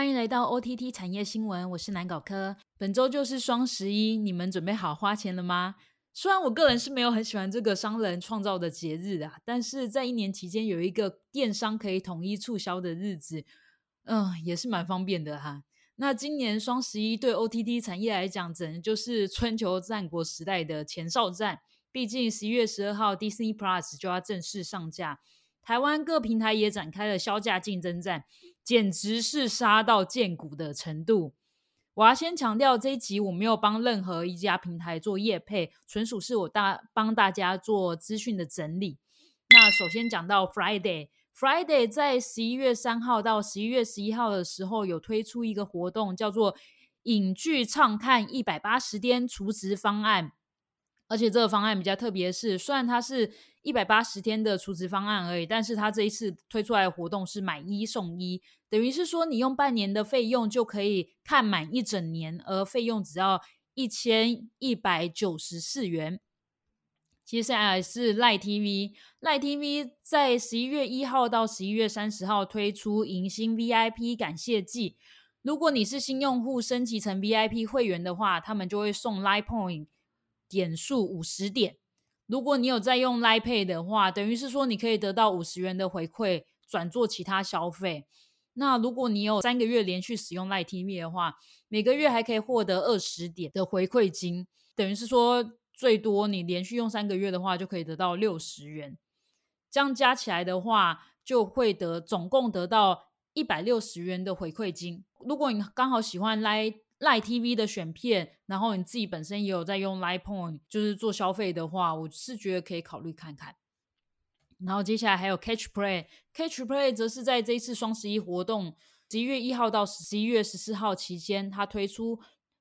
欢迎来到 OTT 产业新闻，我是南搞科。本周就是双十一，你们准备好花钱了吗？虽然我个人是没有很喜欢这个商人创造的节日啊，但是在一年期间有一个电商可以统一促销的日子，嗯，也是蛮方便的哈。那今年双十一对 OTT 产业来讲，整能就是春秋战国时代的前哨战。毕竟十一月十二号，Disney Plus 就要正式上架，台湾各平台也展开了销价竞争战。简直是杀到见骨的程度。我要先强调，这一集我没有帮任何一家平台做业配，纯属是我大帮大家做资讯的整理。那首先讲到 Friday，Friday 在十一月三号到十一月十一号的时候，有推出一个活动，叫做影剧畅看一百八十天储值方案。而且这个方案比较特别是，虽然它是一百八十天的储值方案而已，但是它这一次推出来的活动是买一送一，等于是说你用半年的费用就可以看满一整年，而费用只要一千一百九十四元。接下来是 Lie TV，Lie TV 在十一月一号到十一月三十号推出迎新 VIP 感谢季，如果你是新用户升级成 VIP 会员的话，他们就会送 Line Point。点数五十点，如果你有在用 Line Pay 的话，等于是说你可以得到五十元的回馈，转做其他消费。那如果你有三个月连续使用 Line TV 的话，每个月还可以获得二十点的回馈金，等于是说最多你连续用三个月的话，就可以得到六十元。这样加起来的话，就会得总共得到一百六十元的回馈金。如果你刚好喜欢 Line。赖 TV 的选片，然后你自己本身也有在用 Line Point，就是做消费的话，我是觉得可以考虑看看。然后接下来还有 Catch Play，Catch Play 则是在这一次双十一活动，十一月一号到十一月十四号期间，它推出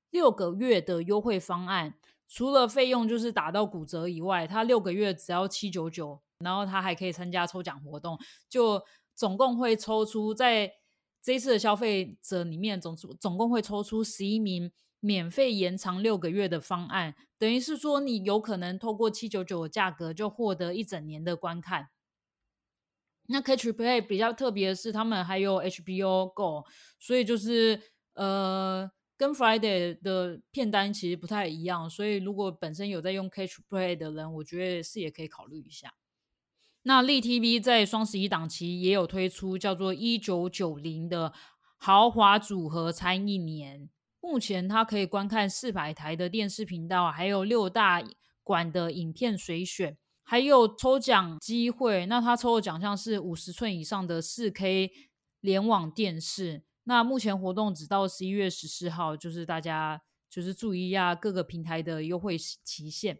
六个月的优惠方案，除了费用就是打到骨折以外，它六个月只要七九九，然后它还可以参加抽奖活动，就总共会抽出在。这一次的消费者里面，总总共会抽出十一名免费延长六个月的方案，等于是说你有可能透过七九九的价格就获得一整年的观看。那 Catch Play 比较特别的是，他们还有 HBO Go，所以就是呃跟 Friday 的片单其实不太一样，所以如果本身有在用 Catch Play 的人，我觉得是也可以考虑一下。那立 TV 在双十一档期也有推出叫做一九九零的豪华组合餐一年，目前它可以观看四百台的电视频道，还有六大馆的影片随选，还有抽奖机会。那它抽的奖项是五十寸以上的四 K 联网电视。那目前活动只到十一月十四号，就是大家就是注意一下各个平台的优惠期限。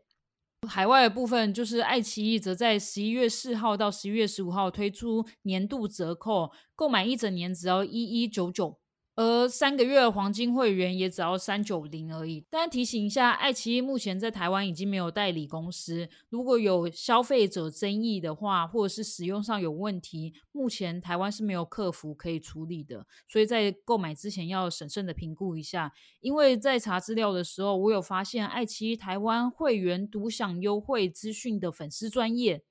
海外的部分就是爱奇艺，则在十一月四号到十一月十五号推出年度折扣，购买一整年只要一一九九。而三个月的黄金会员也只要三九零而已。但提醒一下，爱奇艺目前在台湾已经没有代理公司。如果有消费者争议的话，或者是使用上有问题，目前台湾是没有客服可以处理的。所以在购买之前要审慎的评估一下。因为在查资料的时候，我有发现爱奇艺台湾会员独享优惠资讯的粉丝专业，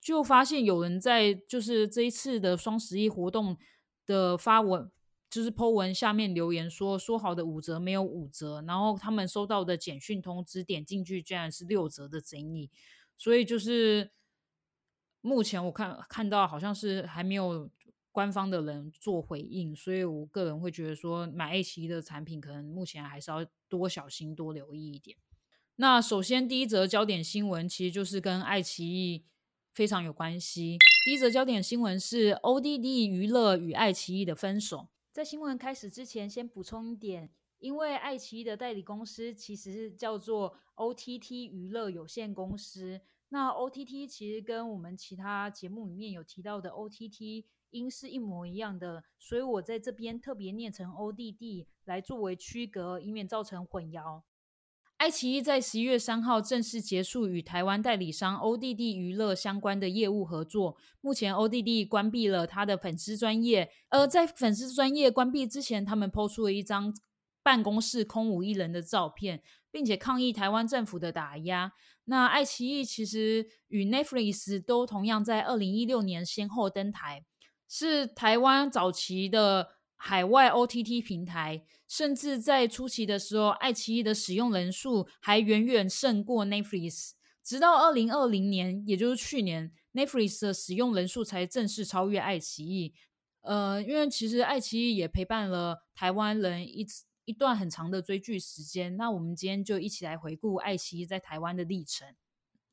就发现有人在就是这一次的双十一活动的发文。就是 Po 文下面留言说说好的五折没有五折，然后他们收到的简讯通知点进去居然是六折的争议，所以就是目前我看看到好像是还没有官方的人做回应，所以我个人会觉得说买爱奇艺的产品可能目前还是要多小心多留意一点。那首先第一则焦点新闻其实就是跟爱奇艺非常有关系，第一则焦点新闻是 ODD 娱乐与爱奇艺的分手。在新闻开始之前，先补充一点，因为爱奇艺的代理公司其实是叫做 OTT 娱乐有限公司。那 OTT 其实跟我们其他节目里面有提到的 OTT 音是一模一样的，所以我在这边特别念成 ODD 来作为区隔，以免造成混淆。爱奇艺在十一月三号正式结束与台湾代理商 ODD 娱乐相关的业务合作。目前 ODD 关闭了他的粉丝专业，而在粉丝专业关闭之前，他们抛出了一张办公室空无一人的照片，并且抗议台湾政府的打压。那爱奇艺其实与 Netflix 都同样在二零一六年先后登台，是台湾早期的。海外 OTT 平台，甚至在初期的时候，爱奇艺的使用人数还远远胜过 Netflix。直到二零二零年，也就是去年，Netflix 的使用人数才正式超越爱奇艺。呃，因为其实爱奇艺也陪伴了台湾人一一段很长的追剧时间。那我们今天就一起来回顾爱奇艺在台湾的历程。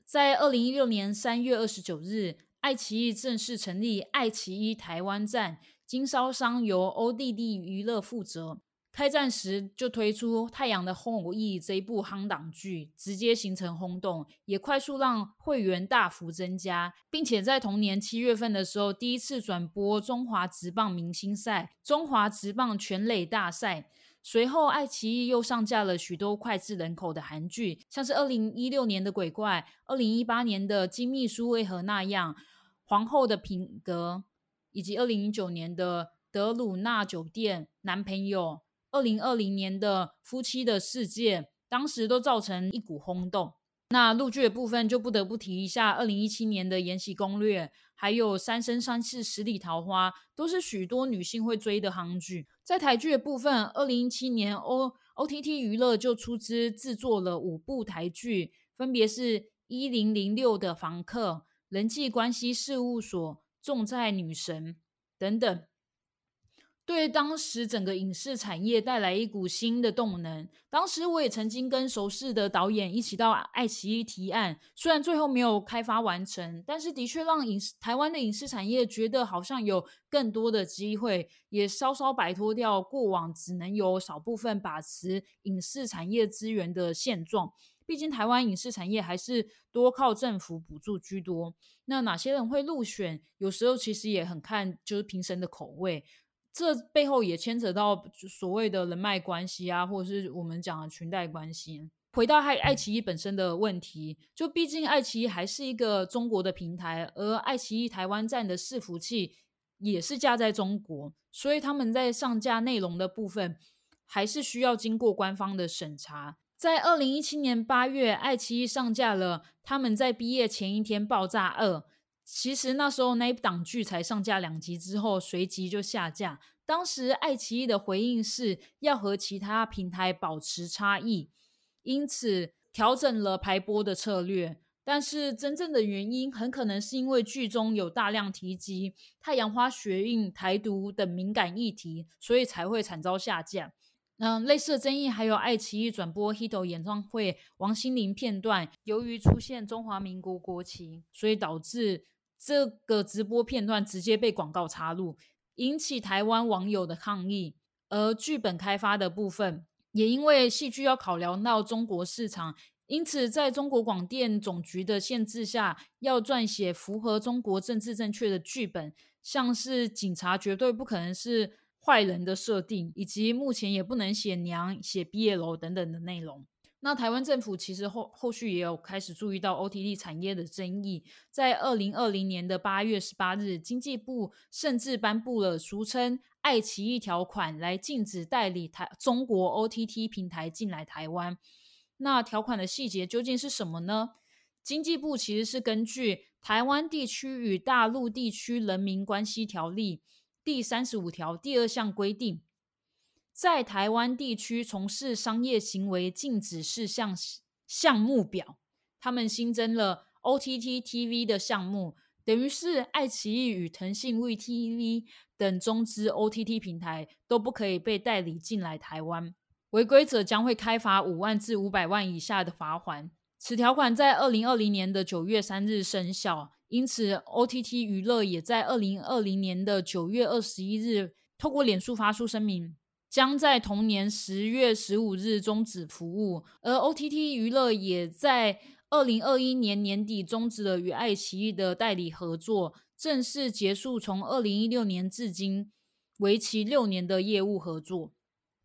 在二零一六年三月二十九日，爱奇艺正式成立爱奇艺台湾站，经销商由 ODD 娱乐负责。开战时就推出《太阳的后裔》这一部夯档剧，直接形成轰动，也快速让会员大幅增加，并且在同年七月份的时候，第一次转播中华职棒明星赛、中华职棒全垒大赛。随后，爱奇艺又上架了许多脍炙人口的韩剧，像是二零一六年的《鬼怪》，二零一八年的《金秘书为何那样》，《皇后的品格》，以及二零一九年的《德鲁纳酒店》男朋友。二零二零年的《夫妻的世界》当时都造成一股轰动。那陆剧的部分就不得不提一下，二零一七年的《延禧攻略》，还有《三生三世十里桃花》，都是许多女性会追的韩剧。在台剧的部分，二零一七年 O O T T 娱乐就出资制作了五部台剧，分别是《一零零六的房客》、《人际关系事务所》、《重在女神》等等。对当时整个影视产业带来一股新的动能。当时我也曾经跟熟识的导演一起到爱奇艺提案，虽然最后没有开发完成，但是的确让影视台湾的影视产业觉得好像有更多的机会，也稍稍摆脱掉过往只能有少部分把持影视产业资源的现状。毕竟台湾影视产业还是多靠政府补助居多。那哪些人会入选？有时候其实也很看就是评审的口味。这背后也牵扯到所谓的人脉关系啊，或者是我们讲的裙带关系。回到爱爱奇艺本身的问题，就毕竟爱奇艺还是一个中国的平台，而爱奇艺台湾站的伺服器也是架在中国，所以他们在上架内容的部分还是需要经过官方的审查。在二零一七年八月，爱奇艺上架了他们在毕业前一天爆炸二。其实那时候那一档剧才上架两集之后，随即就下架。当时爱奇艺的回应是要和其他平台保持差异，因此调整了排播的策略。但是真正的原因很可能是因为剧中有大量提及太阳花学运、台独等敏感议题，所以才会惨遭下架。嗯，类似的争议还有爱奇艺转播 Hito 演唱会王心凌片段，由于出现中华民国国旗，所以导致。这个直播片段直接被广告插入，引起台湾网友的抗议。而剧本开发的部分，也因为戏剧要考量到中国市场，因此在中国广电总局的限制下，要撰写符合中国政治正确的剧本，像是警察绝对不可能是坏人的设定，以及目前也不能写娘、写毕业楼等等的内容。那台湾政府其实后后续也有开始注意到 OTT 产业的争议，在二零二零年的八月十八日，经济部甚至颁布了俗称“爱奇艺条款”来禁止代理台中国 OTT 平台进来台湾。那条款的细节究竟是什么呢？经济部其实是根据《台湾地区与大陆地区人民关系条例》第三十五条第二项规定。在台湾地区从事商业行为禁止事项项目表，他们新增了 OTT TV 的项目，等于是爱奇艺与腾讯 VTV 等中资 OTT 平台都不可以被代理进来台湾，违规者将会开罚五万至五百万以下的罚款。此条款在二零二零年的九月三日生效，因此 OTT 娱乐也在二零二零年的九月二十一日透过脸书发出声明。将在同年十月十五日终止服务，而 OTT 娱乐也在二零二一年年底终止了与爱奇艺的代理合作，正式结束从二零一六年至今为期六年的业务合作。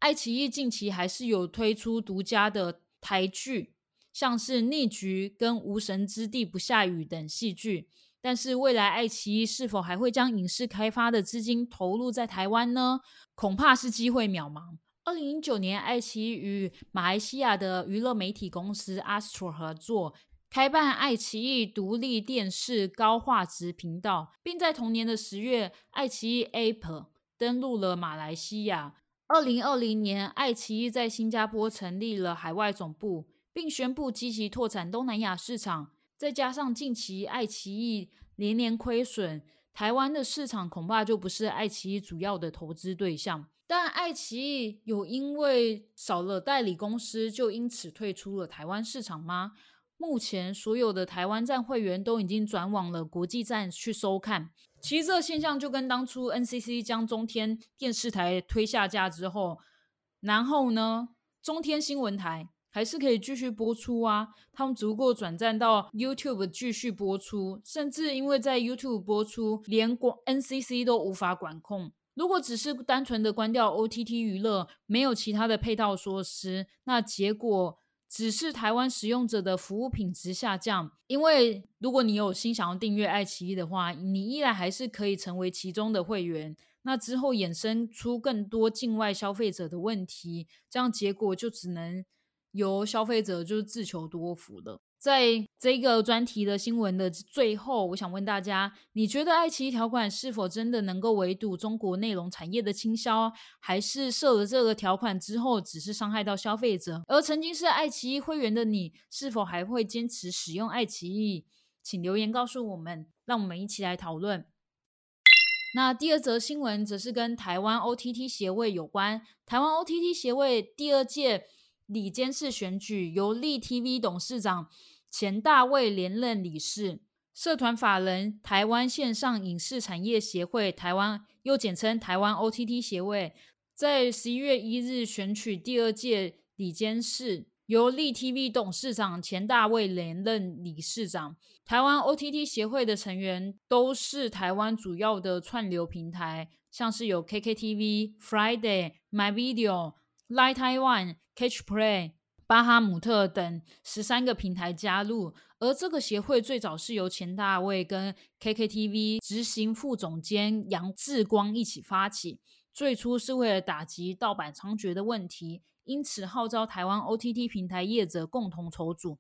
爱奇艺近期还是有推出独家的台剧，像是《逆局》跟《无神之地不下雨》等戏剧。但是未来爱奇艺是否还会将影视开发的资金投入在台湾呢？恐怕是机会渺茫。二零一九年，爱奇艺与马来西亚的娱乐媒体公司 Astro 合作，开办爱奇艺独立电视高画质频道，并在同年的十月，爱奇艺 App 登陆了马来西亚。二零二零年，爱奇艺在新加坡成立了海外总部，并宣布积极拓展东南亚市场。再加上近期爱奇艺连连亏损，台湾的市场恐怕就不是爱奇艺主要的投资对象。但爱奇艺有因为少了代理公司，就因此退出了台湾市场吗？目前所有的台湾站会员都已经转往了国际站去收看。其实这个现象就跟当初 NCC 将中天电视台推下架之后，然后呢，中天新闻台还是可以继续播出啊。他们只不过转战到 YouTube 继续播出，甚至因为在 YouTube 播出，连国 NCC 都无法管控。如果只是单纯的关掉 OTT 娱乐，没有其他的配套措施，那结果只是台湾使用者的服务品质下降。因为如果你有心想要订阅爱奇艺的话，你依然还是可以成为其中的会员。那之后衍生出更多境外消费者的问题，这样结果就只能由消费者就是自求多福了。在这个专题的新闻的最后，我想问大家：你觉得爱奇艺条款是否真的能够围堵中国内容产业的倾销，还是设了这个条款之后只是伤害到消费者？而曾经是爱奇艺会员的你，是否还会坚持使用爱奇艺？请留言告诉我们，让我们一起来讨论。那第二则新闻则是跟台湾 OTT 协会有关。台湾 OTT 协会第二届里监事选举由立 TV 董事长。钱大卫连任理事，社团法人台湾线上影视产业协会（台湾又简称台湾 OTT 协会）在十一月一日选取第二届里监事，由立 TV 董事长钱大卫连任理事长。台湾 OTT 协会的成员都是台湾主要的串流平台，像是有 KKTV、Friday、MyVideo、Light Taiwan、Catch Play。巴哈姆特等十三个平台加入，而这个协会最早是由钱大卫跟 KKTV 执行副总监杨志光一起发起，最初是为了打击盗版猖獗的问题，因此号召台湾 OTT 平台业者共同筹组。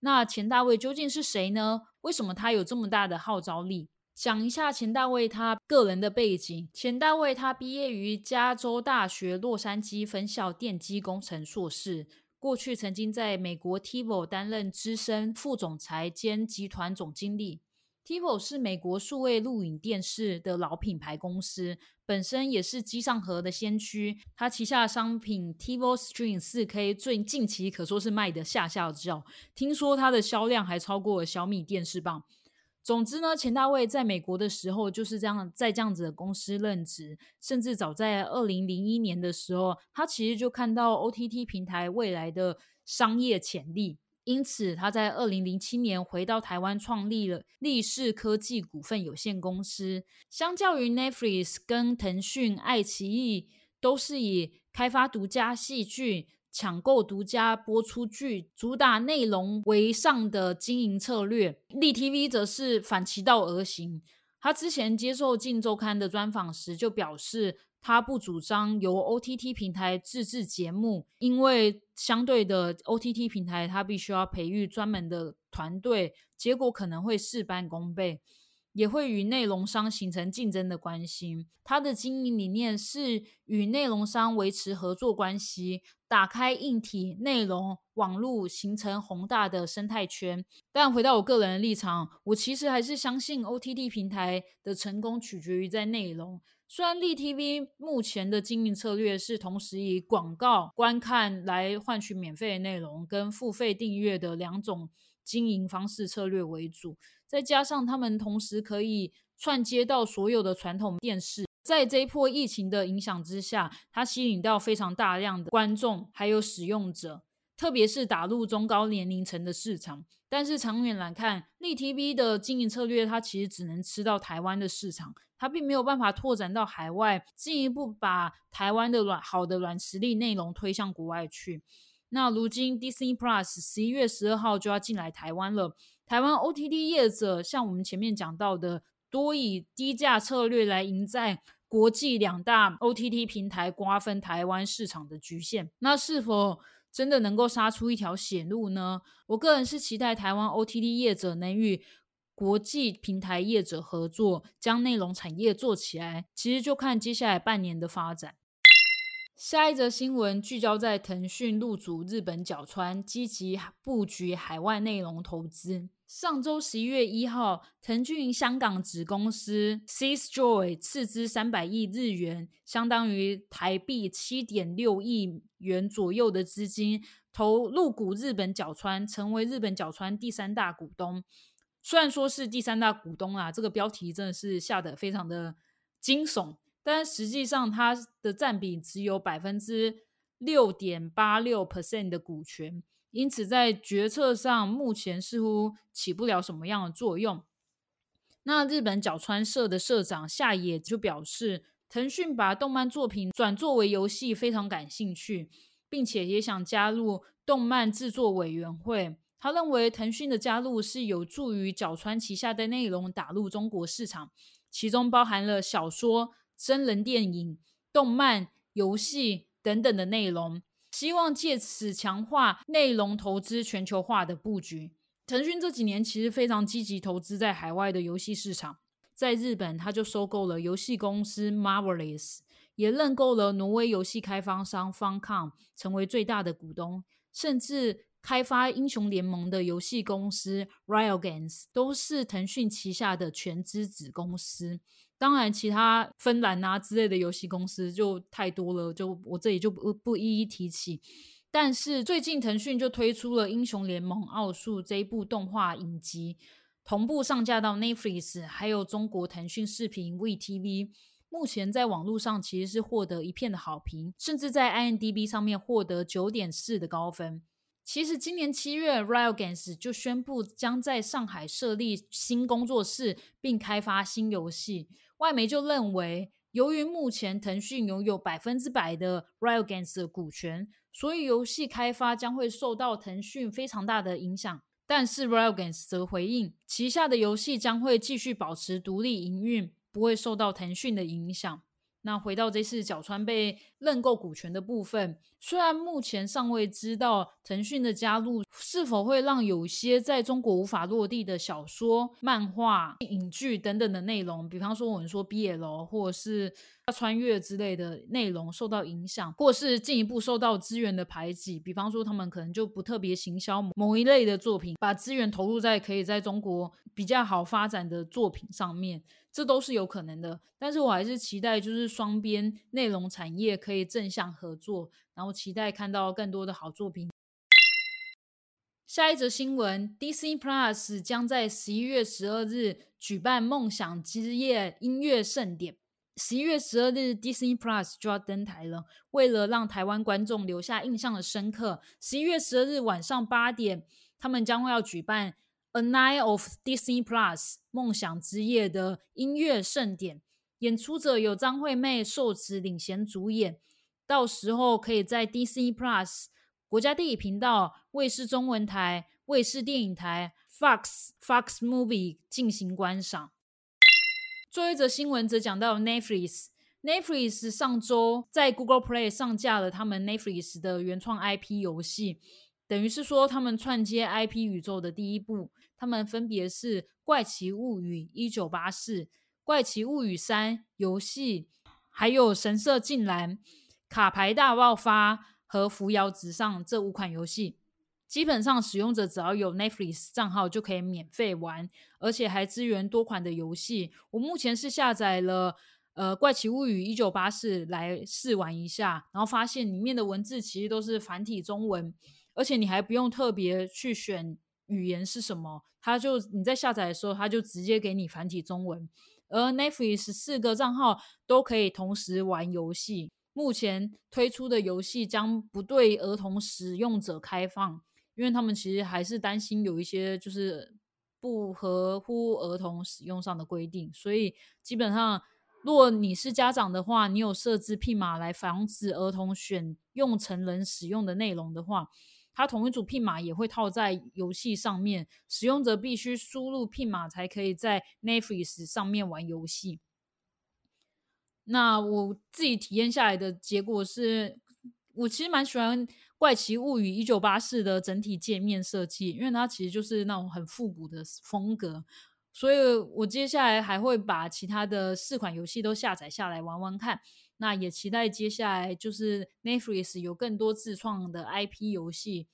那钱大卫究竟是谁呢？为什么他有这么大的号召力？讲一下钱大卫他个人的背景。钱大卫他毕业于加州大学洛杉矶分校电机工程硕士。过去曾经在美国 TiVo 担任资深副总裁兼集团总经理。TiVo 是美国数位录影电视的老品牌公司，本身也是机上盒的先驱。它旗下商品 TiVo Stream 4K 最近期可说是卖的下下叫，听说它的销量还超过小米电视棒。总之呢，钱大卫在美国的时候就是这样，在这样子的公司任职，甚至早在二零零一年的时候，他其实就看到 OTT 平台未来的商业潜力，因此他在二零零七年回到台湾，创立了立世科技股份有限公司。相较于 Netflix 跟腾讯、爱奇艺，都是以开发独家戏剧。抢购独家播出剧，主打内容为上的经营策略。立 TV 则是反其道而行。他之前接受《镜周刊》的专访时就表示，他不主张由 OTT 平台自制节目，因为相对的 OTT 平台，他必须要培育专门的团队，结果可能会事半功倍。也会与内容商形成竞争的关系。他的经营理念是与内容商维持合作关系，打开硬体、内容、网络，形成宏大的生态圈。但回到我个人的立场，我其实还是相信 OTT 平台的成功取决于在内容。虽然立 TV 目前的经营策略是同时以广告观看来换取免费的内容，跟付费订阅的两种经营方式策略为主。再加上他们同时可以串接到所有的传统电视，在这一波疫情的影响之下，它吸引到非常大量的观众还有使用者，特别是打入中高年龄层的市场。但是长远来看，立 TV 的经营策略，它其实只能吃到台湾的市场，它并没有办法拓展到海外，进一步把台湾的软好的软实力内容推向国外去。那如今 Disney Plus 十一月十二号就要进来台湾了。台湾 OTT 业者像我们前面讲到的，多以低价策略来赢在国际两大 OTT 平台瓜分台湾市场的局限。那是否真的能够杀出一条血路呢？我个人是期待台湾 OTT 业者能与国际平台业者合作，将内容产业做起来。其实就看接下来半年的发展。下一则新闻聚焦在腾讯入主日本角川，积极布局海外内容投资。上周十一月一号，腾讯香港子公司 Seas Joy 斥资三百亿日元，相当于台币七点六亿元左右的资金，投入股日本角川，成为日本角川第三大股东。虽然说是第三大股东啊，这个标题真的是下的非常的惊悚。但实际上，它的占比只有百分之六点八六 percent 的股权，因此在决策上目前似乎起不了什么样的作用。那日本角川社的社长夏野就表示，腾讯把动漫作品转作为游戏非常感兴趣，并且也想加入动漫制作委员会。他认为腾讯的加入是有助于角川旗下的内容打入中国市场，其中包含了小说。真人电影、动漫、游戏等等的内容，希望借此强化内容投资全球化的布局。腾讯这几年其实非常积极投资在海外的游戏市场，在日本，他就收购了游戏公司 Marvelous，也认购了挪威游戏开发商 Funcom，成为最大的股东，甚至开发英雄联盟的游戏公司 Riot Games 都是腾讯旗下的全资子公司。当然，其他芬兰啊之类的游戏公司就太多了，就我这里就不不一一提起。但是最近腾讯就推出了《英雄联盟：奥数》这一部动画影集，同步上架到 Netflix，还有中国腾讯视频 VTV。目前在网络上其实是获得一片的好评，甚至在 IMDB 上面获得九点四的高分。其实今年七月，Riot Games 就宣布将在上海设立新工作室，并开发新游戏。外媒就认为，由于目前腾讯拥有百分之百的 Riot Games 的股权，所以游戏开发将会受到腾讯非常大的影响。但是 Riot Games 则回应，旗下的游戏将会继续保持独立营运，不会受到腾讯的影响。那回到这次角川被认购股权的部分，虽然目前尚未知道腾讯的加入是否会让有些在中国无法落地的小说、漫画、影剧等等的内容，比方说我们说 BL 或者是穿越之类的内容受到影响，或是进一步受到资源的排挤，比方说他们可能就不特别行销某一类的作品，把资源投入在可以在中国比较好发展的作品上面。这都是有可能的，但是我还是期待，就是双边内容产业可以正向合作，然后期待看到更多的好作品。下一则新闻，DC Plus 将在十一月十二日举办梦想之夜音乐盛典。十一月十二日，DC Plus 就要登台了。为了让台湾观众留下印象的深刻，十一月十二日晚上八点，他们将会要举办。A Night of Disney Plus 梦想之夜的音乐盛典，演出者有张惠妹受此领衔主演。到时候可以在 Disney Plus 国家地理频道、卫视中文台、卫视电影台、Fox Fox Movie 进行观赏。最后一则新闻则讲到 Netflix，Netflix 上周在 Google Play 上架了他们 Netflix 的原创 IP 游戏。等于是说，他们串接 IP 宇宙的第一步，他们分别是《怪奇物语：一九八四》、《怪奇物语三》游戏，还有《神社进来》、《卡牌大爆发》和《扶摇直上》这五款游戏。基本上，使用者只要有 Netflix 账号就可以免费玩，而且还支援多款的游戏。我目前是下载了呃《怪奇物语：一九八四》来试玩一下，然后发现里面的文字其实都是繁体中文。而且你还不用特别去选语言是什么，它就你在下载的时候，它就直接给你繁体中文。而 Netflix 四个账号都可以同时玩游戏。目前推出的游戏将不对儿童使用者开放，因为他们其实还是担心有一些就是不合乎儿童使用上的规定。所以基本上，如果你是家长的话，你有设置 PIN 码来防止儿童选用成人使用的内容的话。它同一组 PIN 码也会套在游戏上面，使用者必须输入 PIN 码才可以在 Netflix 上面玩游戏。那我自己体验下来的结果是，我其实蛮喜欢《怪奇物语：一九八四》的整体界面设计，因为它其实就是那种很复古的风格。所以我接下来还会把其他的四款游戏都下载下来玩玩看。那也期待接下来就是 Netflix 有更多自创的 IP 游戏。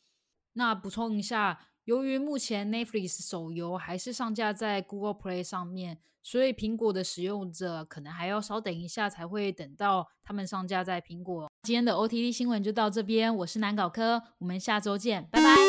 那补充一下，由于目前 Netflix 手游还是上架在 Google Play 上面，所以苹果的使用者可能还要稍等一下才会等到他们上架在苹果。今天的 OTT 新闻就到这边，我是南搞科，我们下周见，拜拜。